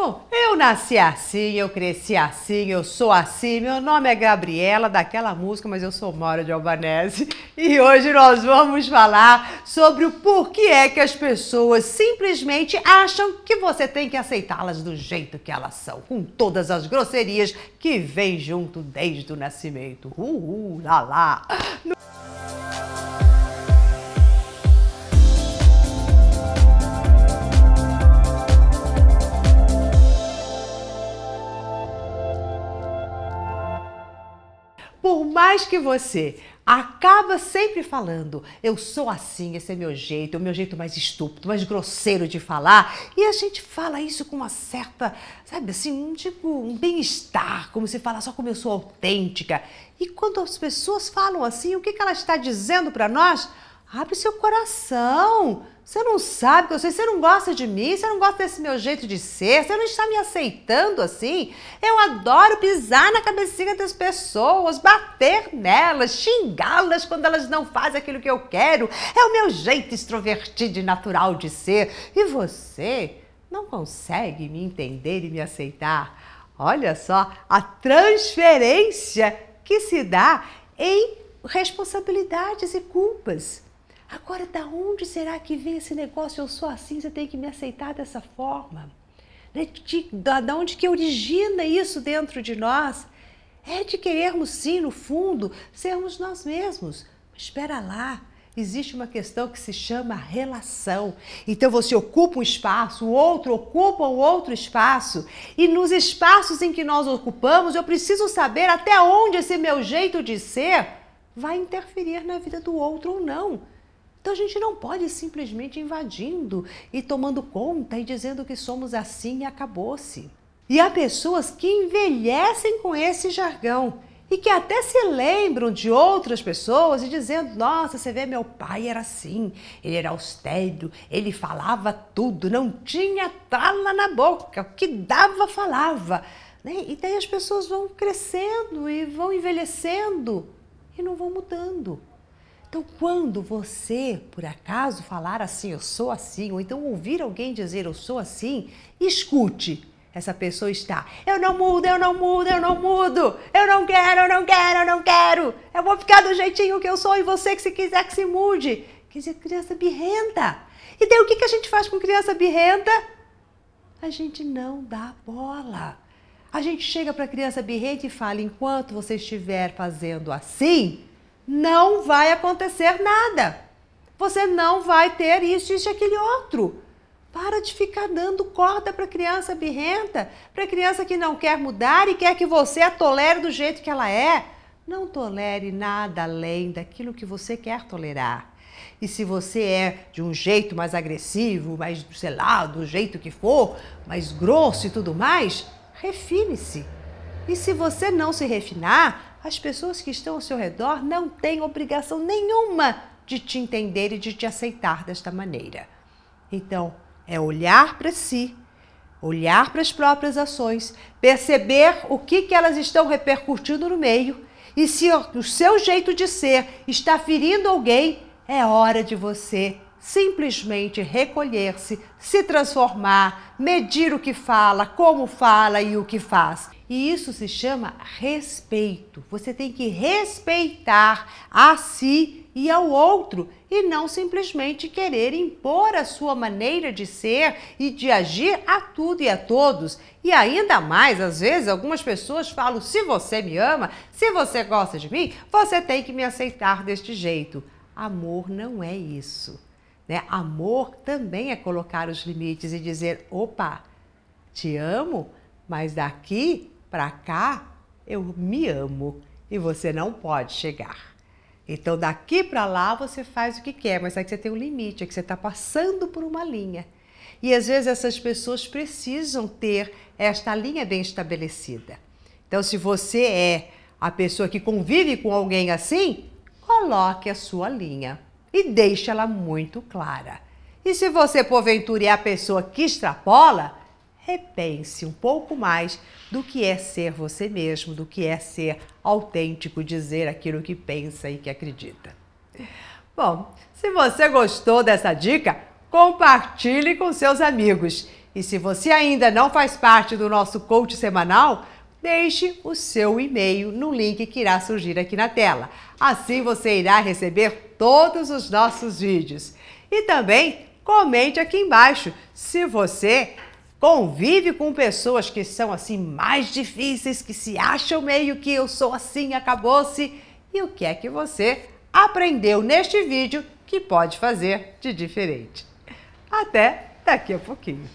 Bom, eu nasci assim, eu cresci assim, eu sou assim. Meu nome é Gabriela, daquela música, mas eu sou Mora de Albanese. E hoje nós vamos falar sobre o porquê é que as pessoas simplesmente acham que você tem que aceitá-las do jeito que elas são, com todas as grosserias que vêm junto desde o nascimento. Uhul, lá lá. Mais que você acaba sempre falando, eu sou assim, esse é meu jeito, é o meu jeito mais estúpido, mais grosseiro de falar, e a gente fala isso com uma certa, sabe assim, um tipo, um bem-estar, como se fala só como eu sou autêntica. E quando as pessoas falam assim, o que, que ela está dizendo para nós? Abre seu coração. Você não sabe que eu sei, você não gosta de mim, você não gosta desse meu jeito de ser, você não está me aceitando assim. Eu adoro pisar na cabecinha das pessoas, bater nelas, xingá-las quando elas não fazem aquilo que eu quero. É o meu jeito extrovertido e natural de ser. E você não consegue me entender e me aceitar. Olha só a transferência que se dá em responsabilidades e culpas. Agora, da onde será que vem esse negócio? Eu sou assim, você tem que me aceitar dessa forma. Né? De, da, da onde que origina isso dentro de nós? É de querermos, sim, no fundo, sermos nós mesmos. Mas espera lá, existe uma questão que se chama relação. Então você ocupa um espaço, o outro ocupa um outro espaço, e nos espaços em que nós ocupamos, eu preciso saber até onde esse meu jeito de ser vai interferir na vida do outro ou não. Então a gente não pode simplesmente invadindo e tomando conta e dizendo que somos assim e acabou-se. E há pessoas que envelhecem com esse jargão e que até se lembram de outras pessoas e dizendo: Nossa, você vê, meu pai era assim, ele era austero, ele falava tudo, não tinha trala na boca, o que dava, falava. Né? E daí as pessoas vão crescendo e vão envelhecendo e não vão mudando. Então, quando você, por acaso, falar assim, eu sou assim, ou então ouvir alguém dizer eu sou assim, escute. Essa pessoa está, eu não mudo, eu não mudo, eu não mudo, eu não quero, eu não quero, eu não quero, eu vou ficar do jeitinho que eu sou e você que se quiser que se mude. Quer dizer, criança birrenta. E daí o que, que a gente faz com criança birrenta? A gente não dá bola. A gente chega para a criança birrenta e fala: enquanto você estiver fazendo assim, não vai acontecer nada. Você não vai ter isso, isso e aquele outro. Para de ficar dando corda para criança birrenta, para criança que não quer mudar e quer que você a tolere do jeito que ela é. Não tolere nada além daquilo que você quer tolerar. E se você é de um jeito mais agressivo, mais, sei lá, do jeito que for, mais grosso e tudo mais, refine-se. E se você não se refinar, as pessoas que estão ao seu redor não têm obrigação nenhuma de te entender e de te aceitar desta maneira. Então, é olhar para si, olhar para as próprias ações, perceber o que, que elas estão repercutindo no meio e se o seu jeito de ser está ferindo alguém, é hora de você simplesmente recolher-se, se transformar, medir o que fala, como fala e o que faz. E isso se chama respeito. Você tem que respeitar a si e ao outro e não simplesmente querer impor a sua maneira de ser e de agir a tudo e a todos. E ainda mais, às vezes, algumas pessoas falam: se você me ama, se você gosta de mim, você tem que me aceitar deste jeito. Amor não é isso. Né? Amor também é colocar os limites e dizer: opa, te amo, mas daqui para cá eu me amo e você não pode chegar. Então daqui para lá você faz o que quer, mas é que você tem um limite, é que você está passando por uma linha. E às vezes essas pessoas precisam ter esta linha bem estabelecida. Então, se você é a pessoa que convive com alguém assim, coloque a sua linha e deixe ela muito clara. E se você, porventura, é a pessoa que extrapola, repense um pouco mais do que é ser você mesmo, do que é ser autêntico, dizer aquilo que pensa e que acredita. Bom, se você gostou dessa dica, compartilhe com seus amigos. E se você ainda não faz parte do nosso coach semanal, deixe o seu e-mail no link que irá surgir aqui na tela. Assim você irá receber todos os nossos vídeos. E também comente aqui embaixo se você convive com pessoas que são assim mais difíceis, que se acham meio que eu sou assim, acabou-se. E o que é que você aprendeu neste vídeo que pode fazer de diferente? Até daqui a pouquinho.